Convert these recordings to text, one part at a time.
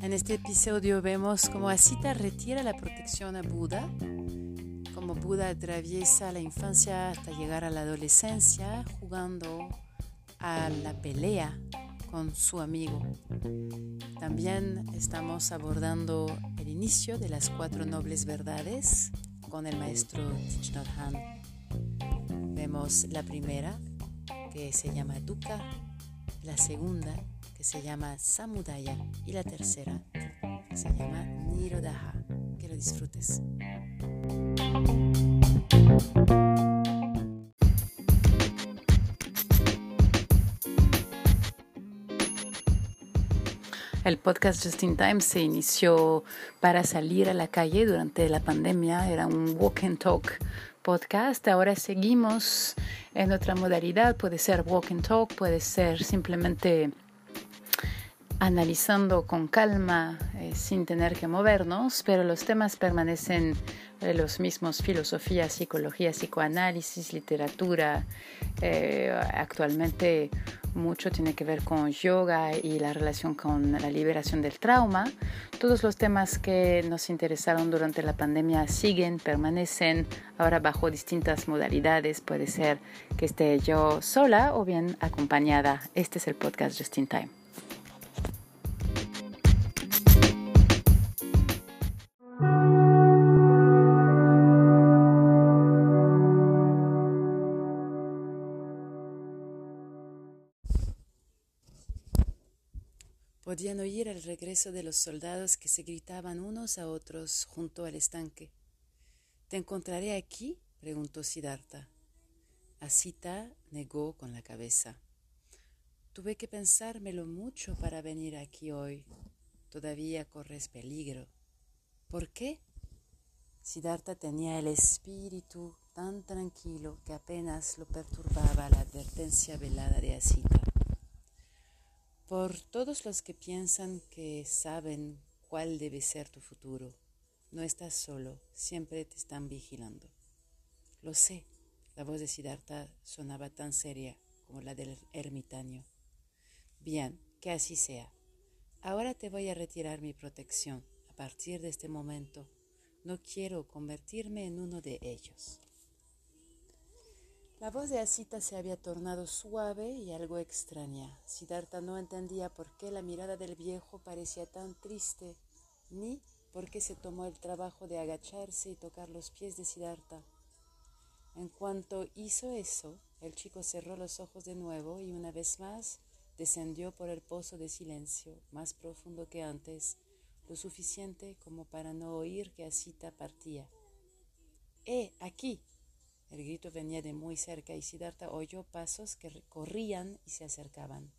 En este episodio vemos cómo Asita retira la protección a Buda, cómo Buda atraviesa la infancia hasta llegar a la adolescencia jugando a la pelea con su amigo. También estamos abordando el inicio de las cuatro nobles verdades con el maestro Thich Nhat. Vemos la primera, que se llama Dukkha, la segunda, que se llama Samudaya, y la tercera, que se llama Nirodha. Que lo disfrutes. El podcast Just in Time se inició para salir a la calle durante la pandemia. Era un walk and talk podcast. Ahora seguimos en otra modalidad. Puede ser walk and talk, puede ser simplemente analizando con calma, eh, sin tener que movernos, pero los temas permanecen los mismos, filosofía, psicología, psicoanálisis, literatura. Eh, actualmente mucho tiene que ver con yoga y la relación con la liberación del trauma. Todos los temas que nos interesaron durante la pandemia siguen, permanecen ahora bajo distintas modalidades. Puede ser que esté yo sola o bien acompañada. Este es el podcast Just in Time. Podían oír el regreso de los soldados que se gritaban unos a otros junto al estanque. ¿Te encontraré aquí? preguntó Siddhartha. Asita negó con la cabeza. Tuve que pensármelo mucho para venir aquí hoy. Todavía corres peligro. ¿Por qué? Siddhartha tenía el espíritu tan tranquilo que apenas lo perturbaba la advertencia velada de Asita por todos los que piensan que saben cuál debe ser tu futuro. No estás solo, siempre te están vigilando. Lo sé, la voz de Siddhartha sonaba tan seria como la del ermitaño. Bien, que así sea. Ahora te voy a retirar mi protección. A partir de este momento, no quiero convertirme en uno de ellos. La voz de Asita se había tornado suave y algo extraña. Siddhartha no entendía por qué la mirada del viejo parecía tan triste, ni por qué se tomó el trabajo de agacharse y tocar los pies de Siddhartha. En cuanto hizo eso, el chico cerró los ojos de nuevo y una vez más descendió por el pozo de silencio, más profundo que antes, lo suficiente como para no oír que Asita partía. ¡Eh, aquí! El grito venía de muy cerca y Siddhartha oyó pasos que corrían y se acercaban.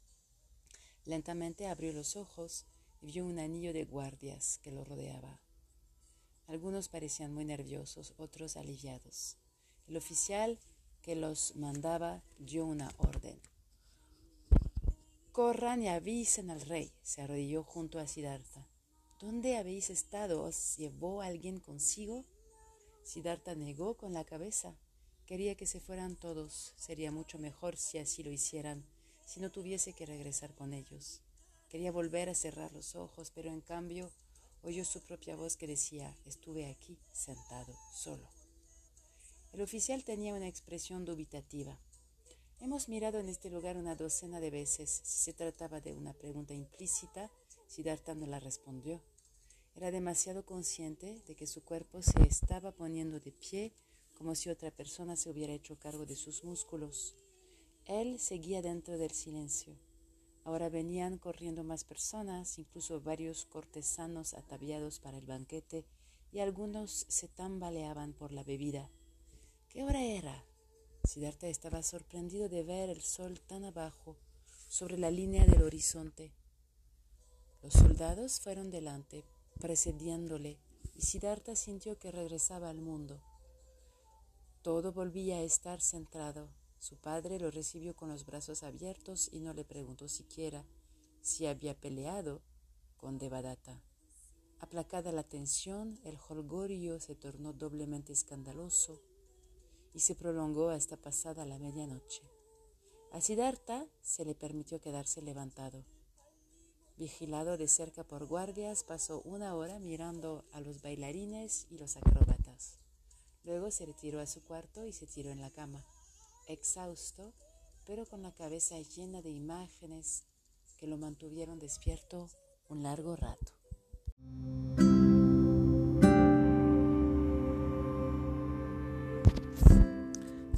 Lentamente abrió los ojos y vio un anillo de guardias que lo rodeaba. Algunos parecían muy nerviosos, otros aliviados. El oficial que los mandaba dio una orden. Corran y avisen al rey. Se arrodilló junto a Siddhartha. ¿Dónde habéis estado? ¿Os llevó alguien consigo? Siddhartha negó con la cabeza. Quería que se fueran todos. Sería mucho mejor si así lo hicieran, si no tuviese que regresar con ellos. Quería volver a cerrar los ojos, pero en cambio oyó su propia voz que decía, estuve aquí, sentado, solo. El oficial tenía una expresión dubitativa. Hemos mirado en este lugar una docena de veces. Si se trataba de una pregunta implícita, Siddhartha no la respondió. Era demasiado consciente de que su cuerpo se estaba poniendo de pie como si otra persona se hubiera hecho cargo de sus músculos. Él seguía dentro del silencio. Ahora venían corriendo más personas, incluso varios cortesanos ataviados para el banquete, y algunos se tambaleaban por la bebida. ¿Qué hora era? Siddhartha estaba sorprendido de ver el sol tan abajo, sobre la línea del horizonte. Los soldados fueron delante, precediéndole, y Siddhartha sintió que regresaba al mundo. Todo volvía a estar centrado. Su padre lo recibió con los brazos abiertos y no le preguntó siquiera si había peleado con Devadatta. Aplacada la tensión, el holgorio se tornó doblemente escandaloso y se prolongó hasta pasada la medianoche. A Siddhartha se le permitió quedarse levantado. Vigilado de cerca por guardias, pasó una hora mirando a los bailarines y los acróbatas. Luego se retiró a su cuarto y se tiró en la cama, exhausto, pero con la cabeza llena de imágenes que lo mantuvieron despierto un largo rato.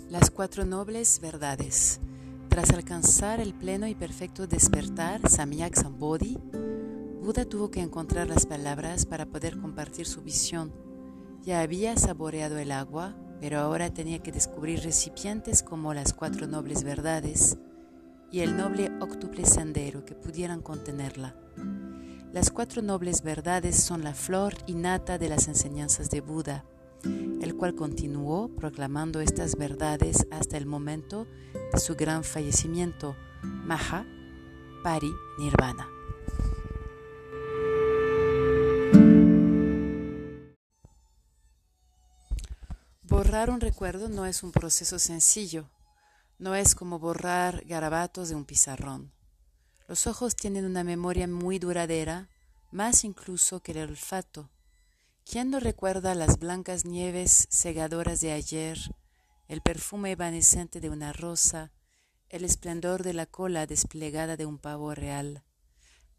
Las cuatro nobles verdades. Tras alcanzar el pleno y perfecto despertar, Samyak Sambodhi, Buda tuvo que encontrar las palabras para poder compartir su visión. Ya había saboreado el agua, pero ahora tenía que descubrir recipientes como las cuatro nobles verdades y el noble octuple sendero que pudieran contenerla. Las cuatro nobles verdades son la flor innata de las enseñanzas de Buda el cual continuó proclamando estas verdades hasta el momento de su gran fallecimiento, Maha Pari Nirvana. Un recuerdo no es un proceso sencillo, no es como borrar garabatos de un pizarrón. Los ojos tienen una memoria muy duradera, más incluso que el olfato. ¿Quién no recuerda las blancas nieves segadoras de ayer, el perfume evanescente de una rosa, el esplendor de la cola desplegada de un pavo real?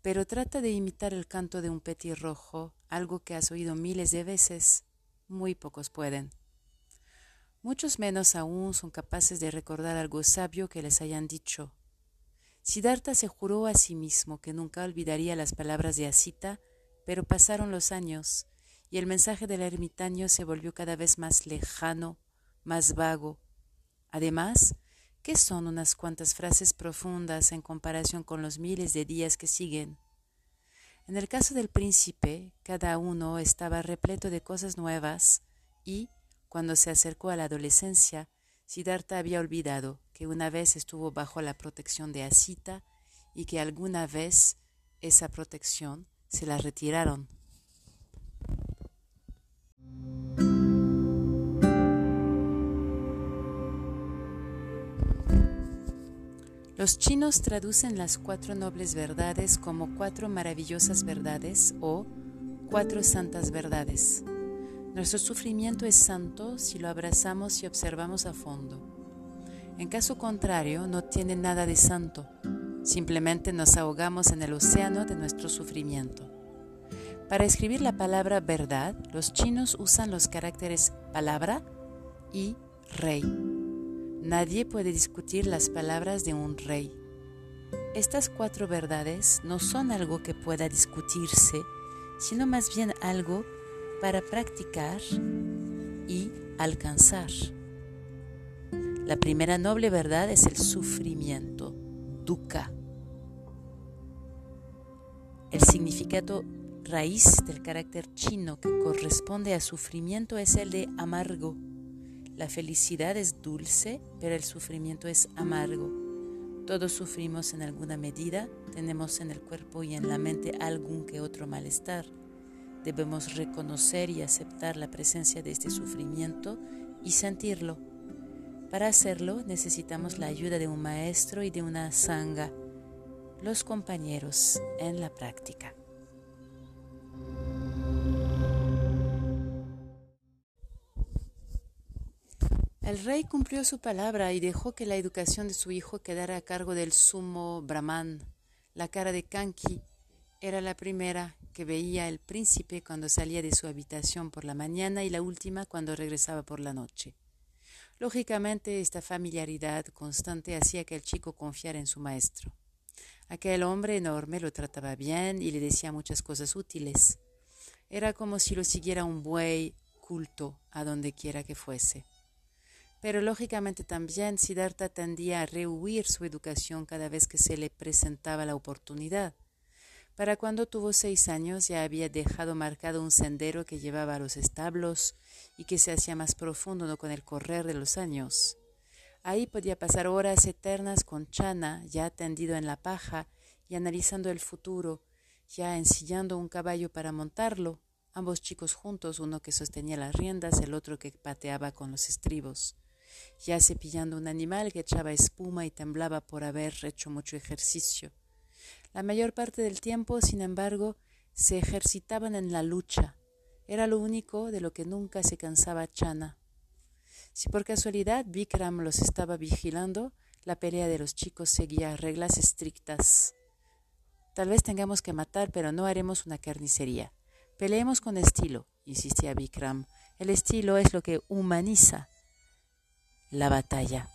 Pero trata de imitar el canto de un petirrojo, algo que has oído miles de veces. Muy pocos pueden. Muchos menos aún son capaces de recordar algo sabio que les hayan dicho. Siddhartha se juró a sí mismo que nunca olvidaría las palabras de Asita, pero pasaron los años y el mensaje del ermitaño se volvió cada vez más lejano, más vago. Además, ¿qué son unas cuantas frases profundas en comparación con los miles de días que siguen? En el caso del príncipe, cada uno estaba repleto de cosas nuevas y, cuando se acercó a la adolescencia, Siddhartha había olvidado que una vez estuvo bajo la protección de Asita y que alguna vez esa protección se la retiraron. Los chinos traducen las cuatro nobles verdades como cuatro maravillosas verdades o cuatro santas verdades. Nuestro sufrimiento es santo si lo abrazamos y observamos a fondo. En caso contrario, no tiene nada de santo. Simplemente nos ahogamos en el océano de nuestro sufrimiento. Para escribir la palabra verdad, los chinos usan los caracteres palabra y rey. Nadie puede discutir las palabras de un rey. Estas cuatro verdades no son algo que pueda discutirse, sino más bien algo para practicar y alcanzar. La primera noble verdad es el sufrimiento, dukkha. El significado raíz del carácter chino que corresponde a sufrimiento es el de amargo la felicidad es dulce, pero el sufrimiento es amargo. Todos sufrimos en alguna medida, tenemos en el cuerpo y en la mente algún que otro malestar. Debemos reconocer y aceptar la presencia de este sufrimiento y sentirlo. Para hacerlo necesitamos la ayuda de un maestro y de una sangha, los compañeros en la práctica. El rey cumplió su palabra y dejó que la educación de su hijo quedara a cargo del sumo Brahman. La cara de Kanki era la primera que veía el príncipe cuando salía de su habitación por la mañana y la última cuando regresaba por la noche. Lógicamente, esta familiaridad constante hacía que el chico confiara en su maestro. Aquel hombre enorme lo trataba bien y le decía muchas cosas útiles. Era como si lo siguiera un buey culto a donde quiera que fuese. Pero lógicamente también Siddhartha tendía a rehuir su educación cada vez que se le presentaba la oportunidad. Para cuando tuvo seis años ya había dejado marcado un sendero que llevaba a los establos y que se hacía más profundo con el correr de los años. Ahí podía pasar horas eternas con Chana, ya tendido en la paja y analizando el futuro, ya ensillando un caballo para montarlo, ambos chicos juntos, uno que sostenía las riendas, el otro que pateaba con los estribos. ya cepillando un animal que echaba espuma y temblaba por haber hecho mucho ejercicio. La mayor parte del tiempo, sin embargo, se ejercitaban en la lucha. Era lo único de lo que nunca se cansaba Chana. Si por casualidad Vikram los estaba vigilando, la pelea de los chicos seguía reglas estrictas. Tal vez tengamos que matar, pero no haremos una carnicería. Peleemos con estilo, insistía Vikram. El estilo es lo que humaniza la batalla.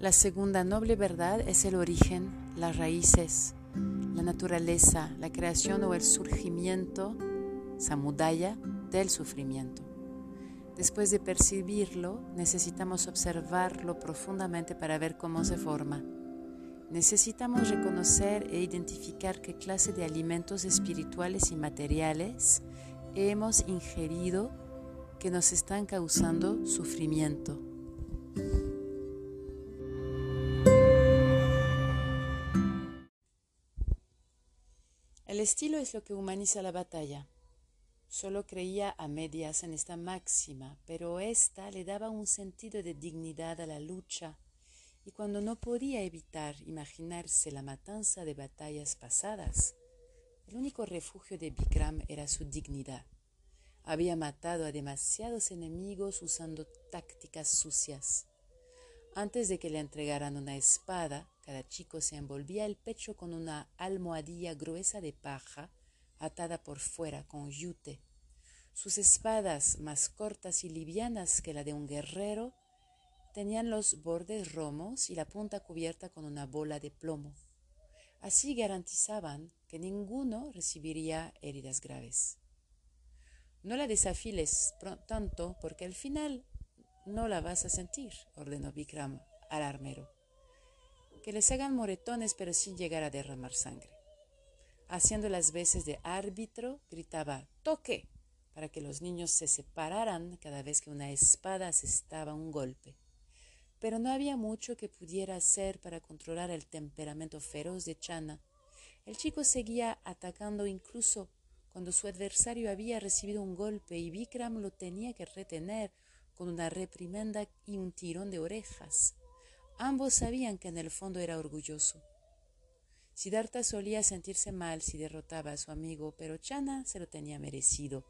La segunda noble verdad es el origen, las raíces, la naturaleza, la creación o el surgimiento, samudaya, del sufrimiento. Después de percibirlo, necesitamos observarlo profundamente para ver cómo se forma. Necesitamos reconocer e identificar qué clase de alimentos espirituales y materiales hemos ingerido que nos están causando sufrimiento. El estilo es lo que humaniza la batalla. Solo creía a medias en esta máxima, pero ésta le daba un sentido de dignidad a la lucha, y cuando no podía evitar imaginarse la matanza de batallas pasadas, el único refugio de Bikram era su dignidad. Había matado a demasiados enemigos usando tácticas sucias. Antes de que le entregaran una espada, cada chico se envolvía el pecho con una almohadilla gruesa de paja atada por fuera con yute. Sus espadas, más cortas y livianas que la de un guerrero, tenían los bordes romos y la punta cubierta con una bola de plomo. Así garantizaban que ninguno recibiría heridas graves. No la desafiles tanto porque al final no la vas a sentir, ordenó Vikram al armero. Que les hagan moretones pero sin llegar a derramar sangre haciendo las veces de árbitro, gritaba ¡Toque! para que los niños se separaran cada vez que una espada asestaba un golpe. Pero no había mucho que pudiera hacer para controlar el temperamento feroz de Chana. El chico seguía atacando incluso cuando su adversario había recibido un golpe y Vikram lo tenía que retener con una reprimenda y un tirón de orejas. Ambos sabían que en el fondo era orgulloso. Siddhartha solía sentirse mal si derrotaba a su amigo, pero Chana se lo tenía merecido.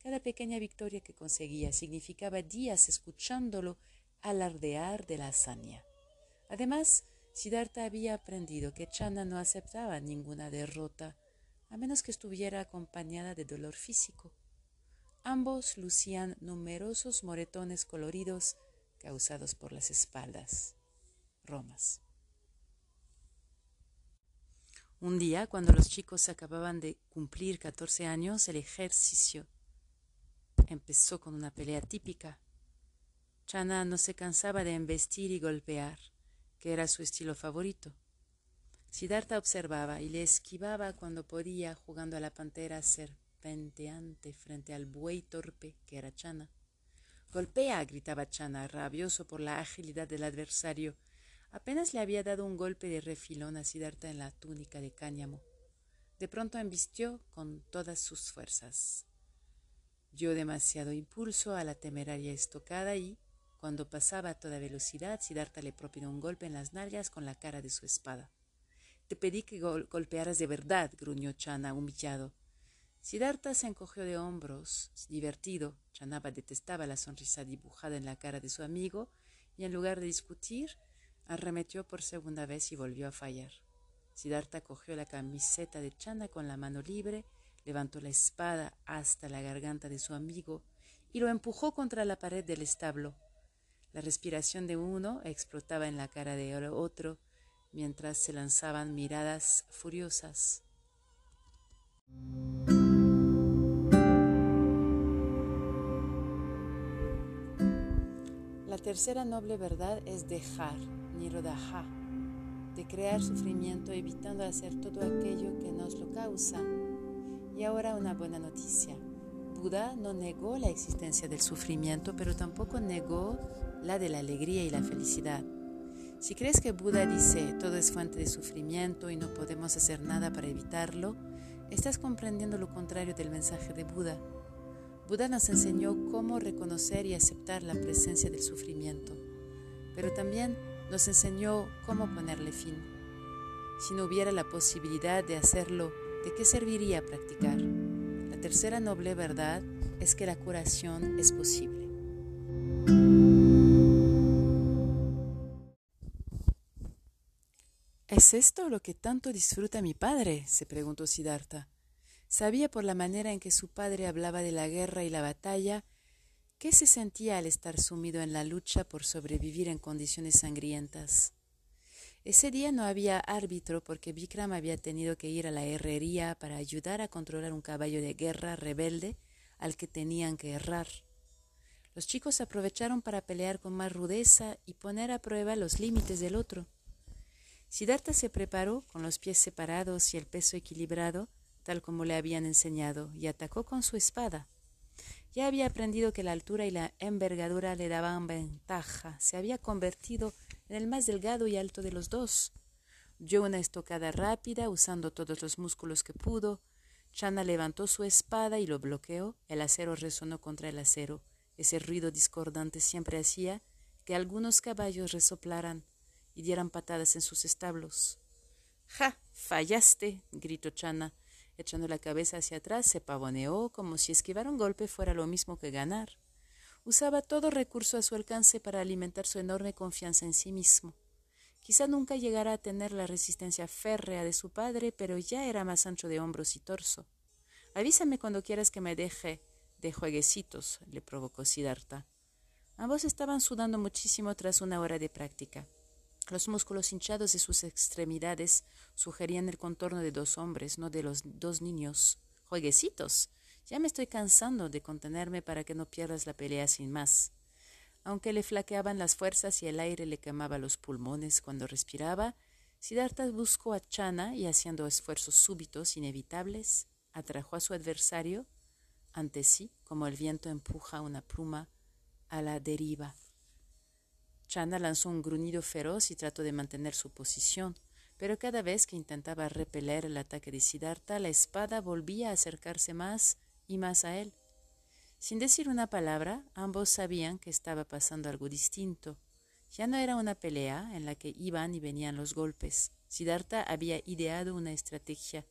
Cada pequeña victoria que conseguía significaba días escuchándolo alardear de la hazaña. Además, Siddhartha había aprendido que Chana no aceptaba ninguna derrota, a menos que estuviera acompañada de dolor físico. Ambos lucían numerosos moretones coloridos causados por las espaldas. Romas. Un día, cuando los chicos acababan de cumplir 14 años, el ejercicio empezó con una pelea típica. Chana no se cansaba de embestir y golpear, que era su estilo favorito. Siddhartha observaba y le esquivaba cuando podía, jugando a la pantera serpenteante frente al buey torpe que era Chana. Golpea, gritaba Chana, rabioso por la agilidad del adversario, Apenas le había dado un golpe de refilón a Siddhartha en la túnica de cáñamo. De pronto embistió con todas sus fuerzas. Dio demasiado impulso a la temeraria estocada y, cuando pasaba a toda velocidad, Siddhartha le propinó un golpe en las nalgas con la cara de su espada. Te pedí que golpearas de verdad, gruñó Chana, humillado. Siddhartha se encogió de hombros, divertido. Chanaba detestaba la sonrisa dibujada en la cara de su amigo y en lugar de discutir, Arremetió por segunda vez y volvió a fallar. Siddhartha cogió la camiseta de Chana con la mano libre, levantó la espada hasta la garganta de su amigo y lo empujó contra la pared del establo. La respiración de uno explotaba en la cara de otro mientras se lanzaban miradas furiosas. La tercera noble verdad es dejar Nirodha, de crear sufrimiento evitando hacer todo aquello que nos lo causa. Y ahora una buena noticia. Buda no negó la existencia del sufrimiento, pero tampoco negó la de la alegría y la felicidad. Si crees que Buda dice todo es fuente de sufrimiento y no podemos hacer nada para evitarlo, estás comprendiendo lo contrario del mensaje de Buda. Buda nos enseñó cómo reconocer y aceptar la presencia del sufrimiento, pero también nos enseñó cómo ponerle fin. Si no hubiera la posibilidad de hacerlo, ¿de qué serviría practicar? La tercera noble verdad es que la curación es posible. ¿Es esto lo que tanto disfruta mi padre? se preguntó Siddhartha. Sabía por la manera en que su padre hablaba de la guerra y la batalla qué se sentía al estar sumido en la lucha por sobrevivir en condiciones sangrientas. Ese día no había árbitro porque Vikram había tenido que ir a la herrería para ayudar a controlar un caballo de guerra rebelde al que tenían que errar. Los chicos aprovecharon para pelear con más rudeza y poner a prueba los límites del otro. Siddhartha se preparó con los pies separados y el peso equilibrado, tal como le habían enseñado, y atacó con su espada. Ya había aprendido que la altura y la envergadura le daban ventaja. Se había convertido en el más delgado y alto de los dos. Dio una estocada rápida, usando todos los músculos que pudo. Chana levantó su espada y lo bloqueó. El acero resonó contra el acero. Ese ruido discordante siempre hacía que algunos caballos resoplaran y dieran patadas en sus establos. ¡Ja! Fallaste, gritó Chana. Echando la cabeza hacia atrás, se pavoneó como si esquivar un golpe fuera lo mismo que ganar. Usaba todo recurso a su alcance para alimentar su enorme confianza en sí mismo. Quizá nunca llegara a tener la resistencia férrea de su padre, pero ya era más ancho de hombros y torso. Avísame cuando quieras que me deje de jueguecitos, le provocó Siddhartha. Ambos estaban sudando muchísimo tras una hora de práctica. Los músculos hinchados de sus extremidades sugerían el contorno de dos hombres, no de los dos niños. Jueguecitos. Ya me estoy cansando de contenerme para que no pierdas la pelea sin más. Aunque le flaqueaban las fuerzas y el aire le quemaba los pulmones cuando respiraba, Siddhartha buscó a Chana y haciendo esfuerzos súbitos, inevitables, atrajo a su adversario ante sí como el viento empuja una pluma a la deriva. Chana lanzó un gruñido feroz y trató de mantener su posición, pero cada vez que intentaba repeler el ataque de Siddhartha, la espada volvía a acercarse más y más a él. Sin decir una palabra, ambos sabían que estaba pasando algo distinto. Ya no era una pelea en la que iban y venían los golpes. Siddhartha había ideado una estrategia.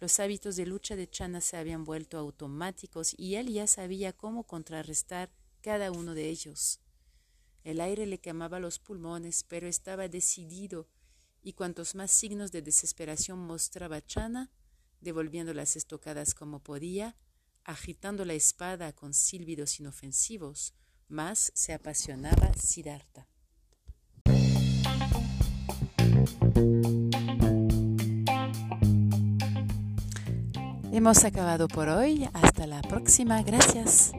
Los hábitos de lucha de Chana se habían vuelto automáticos y él ya sabía cómo contrarrestar cada uno de ellos. El aire le quemaba los pulmones, pero estaba decidido, y cuantos más signos de desesperación mostraba Chana, devolviendo las estocadas como podía, agitando la espada con sílbidos inofensivos, más se apasionaba Siddhartha. Hemos acabado por hoy. Hasta la próxima. Gracias.